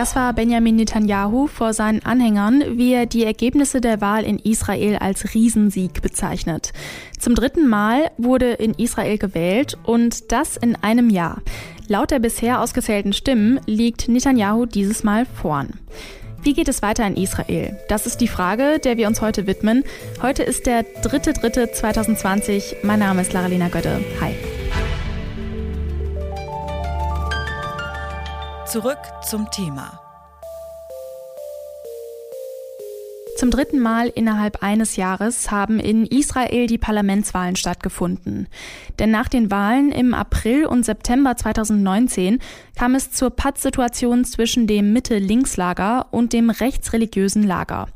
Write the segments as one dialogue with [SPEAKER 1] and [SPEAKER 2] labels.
[SPEAKER 1] Das war Benjamin Netanyahu vor seinen Anhängern, wie er die Ergebnisse der Wahl in Israel als Riesensieg bezeichnet. Zum dritten Mal wurde in Israel gewählt und das in einem Jahr. Laut der bisher ausgezählten Stimmen liegt Netanyahu dieses Mal vorn. Wie geht es weiter in Israel? Das ist die Frage, der wir uns heute widmen. Heute ist der 3.3.2020. Mein Name ist Laralina Götte. Hi.
[SPEAKER 2] Zurück zum Thema.
[SPEAKER 1] Zum dritten Mal innerhalb eines Jahres haben in Israel die Parlamentswahlen stattgefunden. Denn nach den Wahlen im April und September 2019 kam es zur Pattsituation zwischen dem Mitte-Links-Lager und dem rechtsreligiösen Lager.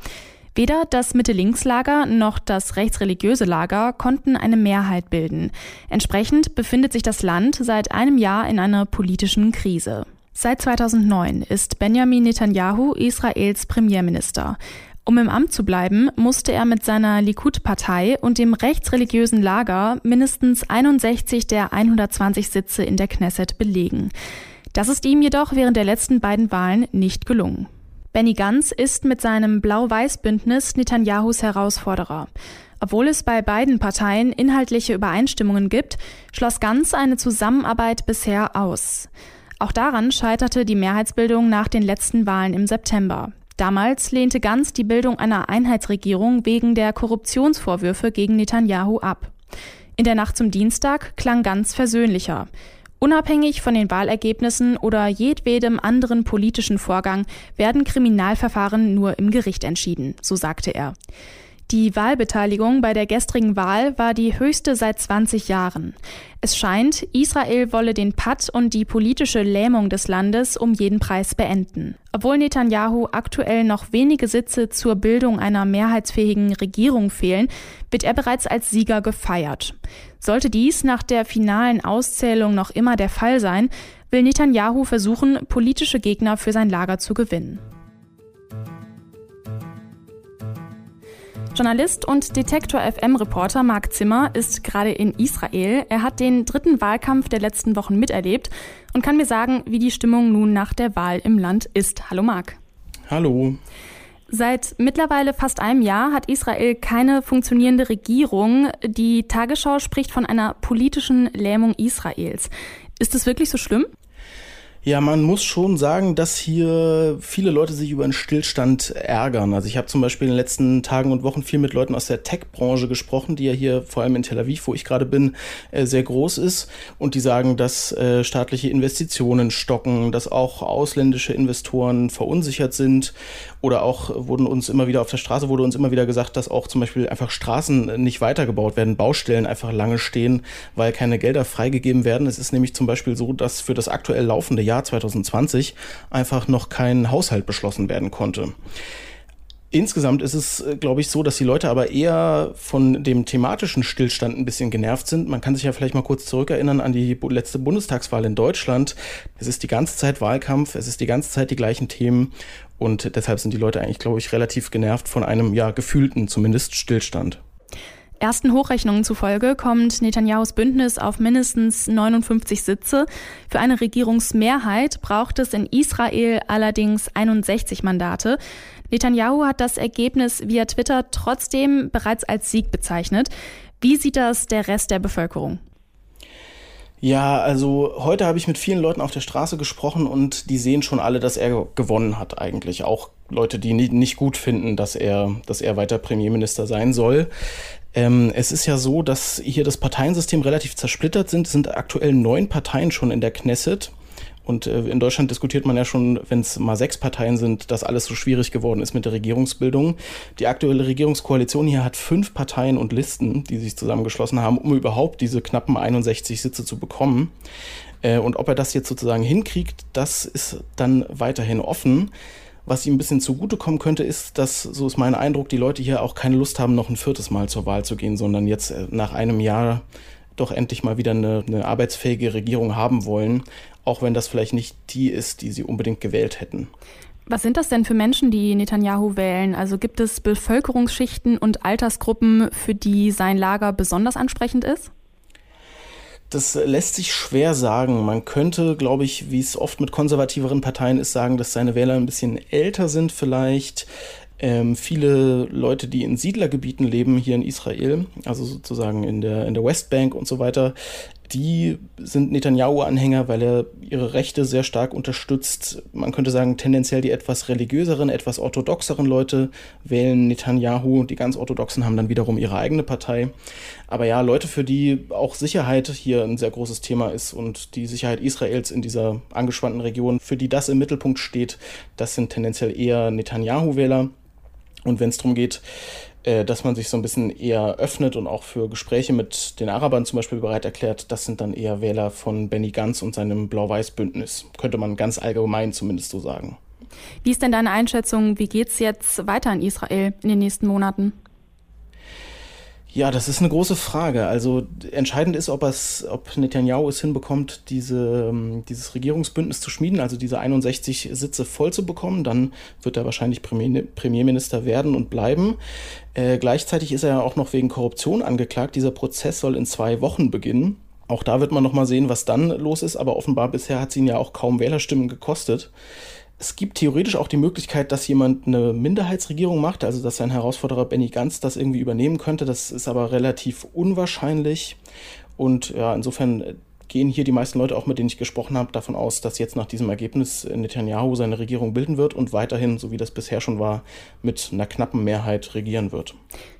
[SPEAKER 1] Weder das Mitte-Links-Lager noch das rechtsreligiöse Lager konnten eine Mehrheit bilden. Entsprechend befindet sich das Land seit einem Jahr in einer politischen Krise. Seit 2009 ist Benjamin Netanyahu Israels Premierminister. Um im Amt zu bleiben, musste er mit seiner Likud-Partei und dem rechtsreligiösen Lager mindestens 61 der 120 Sitze in der Knesset belegen. Das ist ihm jedoch während der letzten beiden Wahlen nicht gelungen. Benny Gantz ist mit seinem Blau-Weiß-Bündnis Netanyahus Herausforderer. Obwohl es bei beiden Parteien inhaltliche Übereinstimmungen gibt, schloss Gantz eine Zusammenarbeit bisher aus. Auch daran scheiterte die Mehrheitsbildung nach den letzten Wahlen im September. Damals lehnte Ganz die Bildung einer Einheitsregierung wegen der Korruptionsvorwürfe gegen Netanyahu ab. In der Nacht zum Dienstag klang Ganz versöhnlicher. Unabhängig von den Wahlergebnissen oder jedwedem anderen politischen Vorgang werden Kriminalverfahren nur im Gericht entschieden, so sagte er. Die Wahlbeteiligung bei der gestrigen Wahl war die höchste seit 20 Jahren. Es scheint, Israel wolle den Patt und die politische Lähmung des Landes um jeden Preis beenden. Obwohl Netanyahu aktuell noch wenige Sitze zur Bildung einer mehrheitsfähigen Regierung fehlen, wird er bereits als Sieger gefeiert. Sollte dies nach der finalen Auszählung noch immer der Fall sein, will Netanyahu versuchen, politische Gegner für sein Lager zu gewinnen. Journalist und Detektor FM-Reporter Marc Zimmer ist gerade in Israel. Er hat den dritten Wahlkampf der letzten Wochen miterlebt und kann mir sagen, wie die Stimmung nun nach der Wahl im Land ist. Hallo Marc.
[SPEAKER 3] Hallo.
[SPEAKER 1] Seit mittlerweile fast einem Jahr hat Israel keine funktionierende Regierung. Die Tagesschau spricht von einer politischen Lähmung Israels. Ist es wirklich so schlimm?
[SPEAKER 3] Ja, man muss schon sagen, dass hier viele Leute sich über einen Stillstand ärgern. Also ich habe zum Beispiel in den letzten Tagen und Wochen viel mit Leuten aus der Tech-Branche gesprochen, die ja hier vor allem in Tel Aviv, wo ich gerade bin, äh, sehr groß ist. Und die sagen, dass äh, staatliche Investitionen stocken, dass auch ausländische Investoren verunsichert sind. Oder auch wurden uns immer wieder auf der Straße wurde uns immer wieder gesagt, dass auch zum Beispiel einfach Straßen nicht weitergebaut werden, Baustellen einfach lange stehen, weil keine Gelder freigegeben werden. Es ist nämlich zum Beispiel so, dass für das aktuell laufende Jahr Jahr 2020 einfach noch kein Haushalt beschlossen werden konnte. Insgesamt ist es, äh, glaube ich, so, dass die Leute aber eher von dem thematischen Stillstand ein bisschen genervt sind. Man kann sich ja vielleicht mal kurz zurückerinnern an die letzte Bundestagswahl in Deutschland. Es ist die ganze Zeit Wahlkampf, es ist die ganze Zeit die gleichen Themen und deshalb sind die Leute eigentlich, glaube ich, relativ genervt von einem ja gefühlten zumindest Stillstand.
[SPEAKER 1] Ersten Hochrechnungen zufolge kommt Netanyahus Bündnis auf mindestens 59 Sitze. Für eine Regierungsmehrheit braucht es in Israel allerdings 61 Mandate. Netanyahu hat das Ergebnis via Twitter trotzdem bereits als Sieg bezeichnet. Wie sieht das der Rest der Bevölkerung?
[SPEAKER 3] Ja, also heute habe ich mit vielen Leuten auf der Straße gesprochen und die sehen schon alle, dass er gewonnen hat eigentlich. Auch Leute, die nicht gut finden, dass er, dass er weiter Premierminister sein soll. Ähm, es ist ja so, dass hier das Parteiensystem relativ zersplittert sind. Es sind aktuell neun Parteien schon in der Knesset. Und äh, in Deutschland diskutiert man ja schon, wenn es mal sechs Parteien sind, dass alles so schwierig geworden ist mit der Regierungsbildung. Die aktuelle Regierungskoalition hier hat fünf Parteien und Listen, die sich zusammengeschlossen haben, um überhaupt diese knappen 61 Sitze zu bekommen. Äh, und ob er das jetzt sozusagen hinkriegt, das ist dann weiterhin offen. Was ihm ein bisschen zugutekommen könnte, ist, dass, so ist mein Eindruck, die Leute hier auch keine Lust haben, noch ein viertes Mal zur Wahl zu gehen, sondern jetzt äh, nach einem Jahr doch endlich mal wieder eine, eine arbeitsfähige Regierung haben wollen, auch wenn das vielleicht nicht die ist, die sie unbedingt gewählt hätten.
[SPEAKER 1] Was sind das denn für Menschen, die Netanyahu wählen? Also gibt es Bevölkerungsschichten und Altersgruppen, für die sein Lager besonders ansprechend ist?
[SPEAKER 3] Das lässt sich schwer sagen. Man könnte, glaube ich, wie es oft mit konservativeren Parteien ist, sagen, dass seine Wähler ein bisschen älter sind vielleicht. Ähm, viele Leute, die in Siedlergebieten leben hier in Israel, also sozusagen in der, in der Westbank und so weiter, die sind Netanyahu-Anhänger, weil er ihre Rechte sehr stark unterstützt. Man könnte sagen, tendenziell die etwas religiöseren, etwas orthodoxeren Leute wählen Netanyahu. Die ganz orthodoxen haben dann wiederum ihre eigene Partei. Aber ja, Leute, für die auch Sicherheit hier ein sehr großes Thema ist und die Sicherheit Israels in dieser angespannten Region, für die das im Mittelpunkt steht, das sind tendenziell eher Netanyahu-Wähler. Und wenn es darum geht, äh, dass man sich so ein bisschen eher öffnet und auch für Gespräche mit den Arabern zum Beispiel bereit erklärt, das sind dann eher Wähler von Benny Gantz und seinem Blau-Weiß-Bündnis. Könnte man ganz allgemein zumindest so sagen.
[SPEAKER 1] Wie ist denn deine Einschätzung? Wie geht es jetzt weiter in Israel in den nächsten Monaten?
[SPEAKER 3] Ja, das ist eine große Frage. Also entscheidend ist, ob es, ob Netanyahu es hinbekommt, diese, ähm, dieses Regierungsbündnis zu schmieden, also diese 61 Sitze voll zu bekommen. Dann wird er wahrscheinlich Premier, Premierminister werden und bleiben. Äh, gleichzeitig ist er ja auch noch wegen Korruption angeklagt. Dieser Prozess soll in zwei Wochen beginnen. Auch da wird man noch mal sehen, was dann los ist. Aber offenbar bisher hat es ihn ja auch kaum Wählerstimmen gekostet. Es gibt theoretisch auch die Möglichkeit, dass jemand eine Minderheitsregierung macht, also dass sein Herausforderer Benny Ganz das irgendwie übernehmen könnte. Das ist aber relativ unwahrscheinlich. Und ja, insofern gehen hier die meisten Leute, auch mit denen ich gesprochen habe, davon aus, dass jetzt nach diesem Ergebnis Netanyahu seine Regierung bilden wird und weiterhin, so wie das bisher schon war, mit einer knappen Mehrheit regieren wird.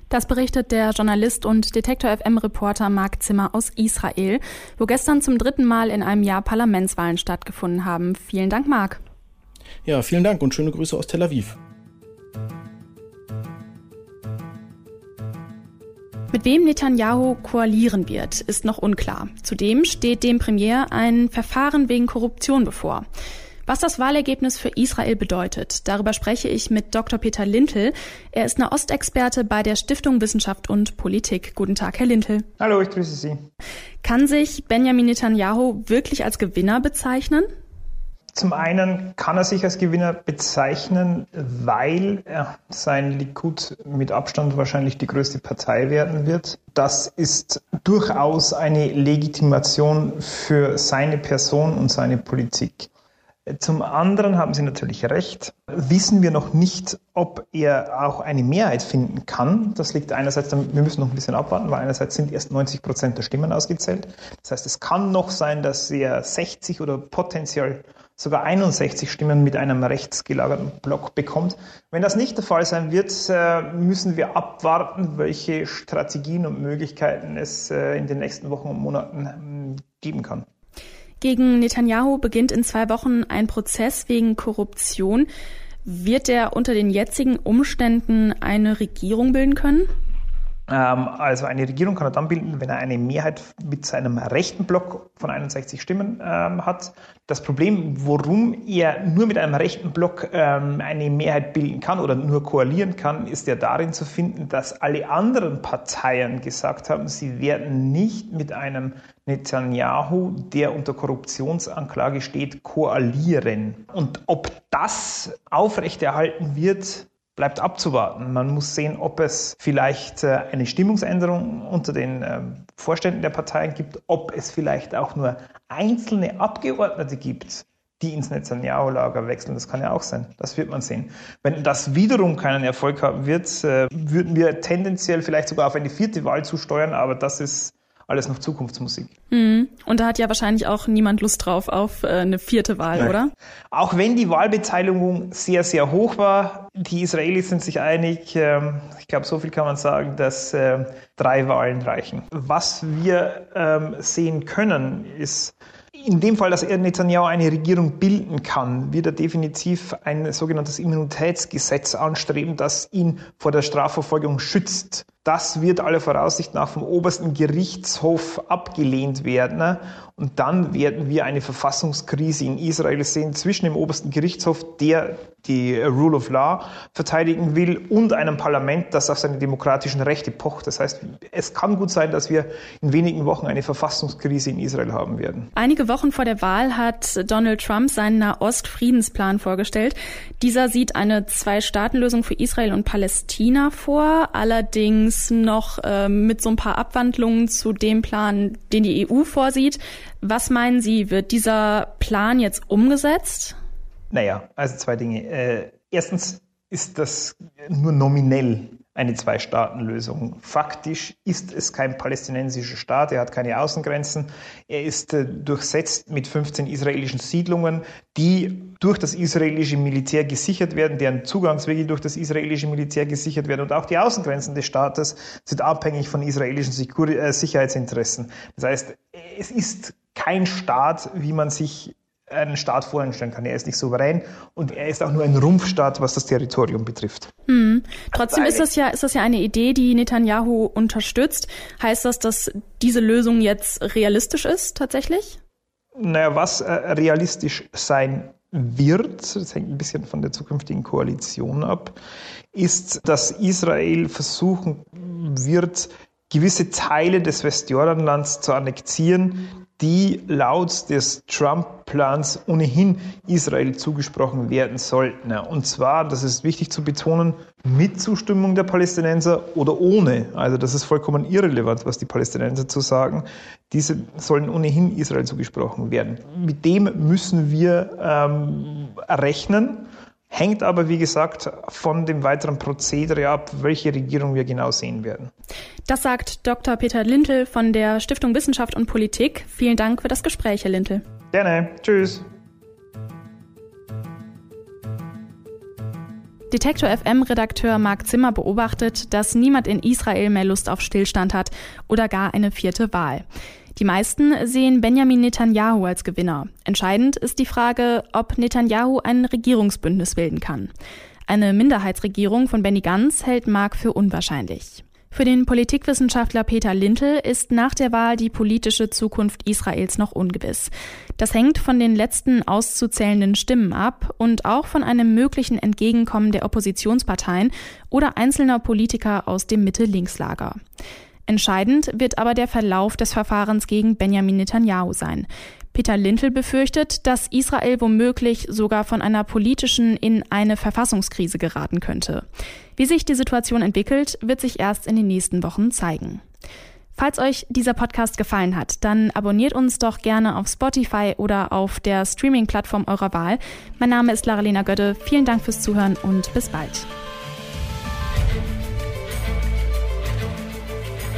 [SPEAKER 1] Das berichtet der Journalist und Detektor FM-Reporter Marc Zimmer aus Israel, wo gestern zum dritten Mal in einem Jahr Parlamentswahlen stattgefunden haben. Vielen Dank, Marc.
[SPEAKER 3] Ja, vielen Dank und schöne Grüße aus Tel Aviv.
[SPEAKER 1] Mit wem Netanyahu koalieren wird, ist noch unklar. Zudem steht dem Premier ein Verfahren wegen Korruption bevor. Was das Wahlergebnis für Israel bedeutet, darüber spreche ich mit Dr. Peter Lintel. Er ist Nahostexperte bei der Stiftung Wissenschaft und Politik. Guten Tag, Herr Lintel.
[SPEAKER 4] Hallo, ich grüße Sie.
[SPEAKER 1] Kann sich Benjamin Netanyahu wirklich als Gewinner bezeichnen?
[SPEAKER 4] Zum einen kann er sich als Gewinner bezeichnen, weil sein Likud mit Abstand wahrscheinlich die größte Partei werden wird. Das ist durchaus eine Legitimation für seine Person und seine Politik. Zum anderen haben Sie natürlich recht, wissen wir noch nicht, ob er auch eine Mehrheit finden kann. Das liegt einerseits, wir müssen noch ein bisschen abwarten, weil einerseits sind erst 90 Prozent der Stimmen ausgezählt. Das heißt, es kann noch sein, dass er 60 oder potenziell sogar 61 Stimmen mit einem rechtsgelagerten Block bekommt. Wenn das nicht der Fall sein wird, äh, müssen wir abwarten, welche Strategien und Möglichkeiten es äh, in den nächsten Wochen und Monaten ähm, geben kann.
[SPEAKER 1] Gegen Netanyahu beginnt in zwei Wochen ein Prozess wegen Korruption. Wird er unter den jetzigen Umständen eine Regierung bilden können?
[SPEAKER 4] Ähm, also eine Regierung kann er dann bilden, wenn er eine Mehrheit mit seinem rechten Block von 61 Stimmen ähm, hat. Das Problem, warum er nur mit einem rechten Block ähm, eine Mehrheit bilden kann oder nur koalieren kann, ist ja darin zu finden, dass alle anderen Parteien gesagt haben, sie werden nicht mit einem Netanyahu, der unter Korruptionsanklage steht, koalieren. Und ob das aufrechterhalten wird, bleibt abzuwarten. Man muss sehen, ob es vielleicht äh, eine Stimmungsänderung unter den ähm, Vorständen der Parteien gibt, ob es vielleicht auch nur einzelne Abgeordnete gibt, die ins Netanyahu-Lager wechseln. Das kann ja auch sein. Das wird man sehen. Wenn das wiederum keinen Erfolg haben wird, äh, würden wir tendenziell vielleicht sogar auf eine vierte Wahl zusteuern, aber das ist alles noch Zukunftsmusik.
[SPEAKER 1] Mhm. Und da hat ja wahrscheinlich auch niemand Lust drauf auf äh, eine vierte Wahl, Nein. oder?
[SPEAKER 4] Auch wenn die Wahlbeteiligung sehr, sehr hoch war, die Israelis sind sich einig, ähm, ich glaube, so viel kann man sagen, dass äh, drei Wahlen reichen. Was wir ähm, sehen können, ist, in dem Fall, dass er Netanyahu eine Regierung bilden kann, wird er definitiv ein sogenanntes Immunitätsgesetz anstreben, das ihn vor der Strafverfolgung schützt. Das wird aller Voraussicht nach vom obersten Gerichtshof abgelehnt werden. Und dann werden wir eine Verfassungskrise in Israel sehen zwischen dem obersten Gerichtshof, der die Rule of Law verteidigen will, und einem Parlament, das auf seine demokratischen Rechte pocht. Das heißt, es kann gut sein, dass wir in wenigen Wochen eine Verfassungskrise in Israel haben werden.
[SPEAKER 1] Einige Wochen vor der Wahl hat Donald Trump seinen Nahost-Friedensplan vorgestellt. Dieser sieht eine Zwei-Staaten-Lösung für Israel und Palästina vor, allerdings noch äh, mit so ein paar Abwandlungen zu dem Plan, den die EU vorsieht. Was meinen Sie, wird dieser Plan jetzt umgesetzt?
[SPEAKER 4] Naja, also zwei Dinge. Äh, erstens ist das nur nominell eine Zwei-Staaten-Lösung. Faktisch ist es kein palästinensischer Staat, er hat keine Außengrenzen, er ist äh, durchsetzt mit 15 israelischen Siedlungen, die durch das israelische Militär gesichert werden, deren Zugangswege durch das israelische Militär gesichert werden und auch die Außengrenzen des Staates sind abhängig von israelischen äh, Sicherheitsinteressen. Das heißt, es ist kein Staat, wie man sich einen Staat vorstellen kann. Er ist nicht souverän und er ist auch nur ein Rumpfstaat, was das Territorium betrifft.
[SPEAKER 1] Hm. Trotzdem ist das ja ist das ja eine Idee, die Netanyahu unterstützt. Heißt das, dass diese Lösung jetzt realistisch ist tatsächlich?
[SPEAKER 4] Naja, was äh, realistisch sein wird, das hängt ein bisschen von der zukünftigen Koalition ab, ist, dass Israel versuchen wird, gewisse Teile des Westjordanlands zu annektieren, die laut des Trump-Plans ohnehin Israel zugesprochen werden sollten. Und zwar, das ist wichtig zu betonen, mit Zustimmung der Palästinenser oder ohne. Also das ist vollkommen irrelevant, was die Palästinenser zu sagen. Diese sollen ohnehin Israel zugesprochen werden. Mit dem müssen wir ähm, rechnen. Hängt aber, wie gesagt, von dem weiteren Prozedere ab, welche Regierung wir genau sehen werden.
[SPEAKER 1] Das sagt Dr. Peter Lintel von der Stiftung Wissenschaft und Politik. Vielen Dank für das Gespräch, Herr Lintel.
[SPEAKER 4] Gerne. Tschüss.
[SPEAKER 1] Detektor FM-Redakteur Marc Zimmer beobachtet, dass niemand in Israel mehr Lust auf Stillstand hat oder gar eine vierte Wahl. Die meisten sehen Benjamin Netanyahu als Gewinner. Entscheidend ist die Frage, ob Netanyahu ein Regierungsbündnis bilden kann. Eine Minderheitsregierung von Benny Gantz hält Mark für unwahrscheinlich. Für den Politikwissenschaftler Peter Lintel ist nach der Wahl die politische Zukunft Israels noch ungewiss. Das hängt von den letzten auszuzählenden Stimmen ab und auch von einem möglichen Entgegenkommen der Oppositionsparteien oder einzelner Politiker aus dem Mitte-Links-Lager. Entscheidend wird aber der Verlauf des Verfahrens gegen Benjamin Netanyahu sein. Peter Lintel befürchtet, dass Israel womöglich sogar von einer politischen in eine Verfassungskrise geraten könnte. Wie sich die Situation entwickelt, wird sich erst in den nächsten Wochen zeigen. Falls euch dieser Podcast gefallen hat, dann abonniert uns doch gerne auf Spotify oder auf der Streaming-Plattform eurer Wahl. Mein Name ist Lara-Lena Götte. Vielen Dank fürs Zuhören und bis bald.